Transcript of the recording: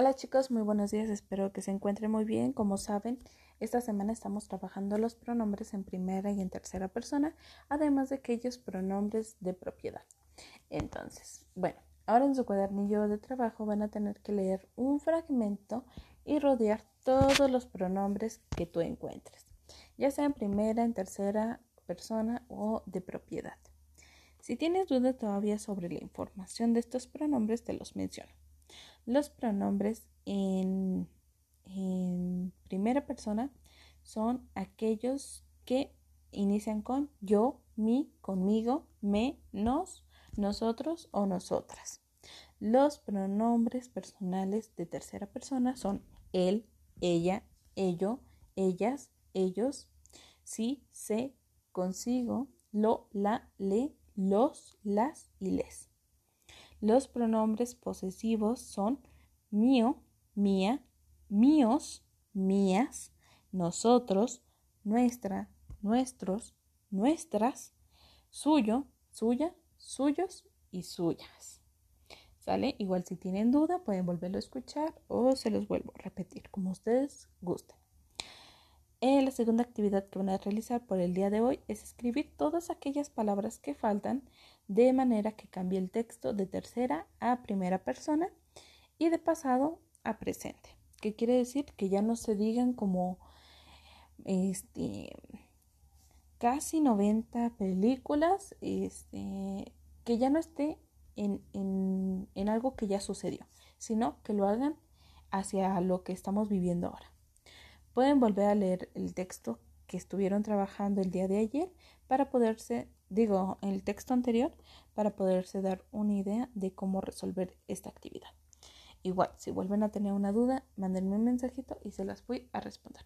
Hola chicos, muy buenos días, espero que se encuentren muy bien. Como saben, esta semana estamos trabajando los pronombres en primera y en tercera persona, además de aquellos pronombres de propiedad. Entonces, bueno, ahora en su cuadernillo de trabajo van a tener que leer un fragmento y rodear todos los pronombres que tú encuentres, ya sea en primera, en tercera persona o de propiedad. Si tienes duda todavía sobre la información de estos pronombres, te los menciono. Los pronombres en, primera persona son aquellos que inician con yo, mi, conmigo, me, nos, nosotros o nosotras. Los pronombres personales de tercera persona son él, ella, ello, ellas, ellos, sí, se, consigo, lo, la, le, los, las y les. Los pronombres posesivos son mío, mía, míos, mías, nosotros, nuestra, nuestros, nuestras, suyo, suya, suyos y suyas. ¿Sale? Igual si tienen duda pueden volverlo a escuchar o se los vuelvo a repetir como ustedes gusten. Eh, la segunda actividad que van a realizar por el día de hoy es escribir todas aquellas palabras que faltan de manera que cambie el texto de tercera a primera persona y de pasado a presente. ¿Qué quiere decir? Que ya no se digan como este, casi 90 películas, este, que ya no esté en, en algo que ya sucedió, sino que lo hagan hacia lo que estamos viviendo ahora. Pueden volver a leer el texto que estuvieron trabajando el día de ayer para poderse, digo, el texto anterior, para poderse dar una idea de cómo resolver esta actividad. Igual, si vuelven a tener una duda, mándenme un mensajito y se las voy a responder.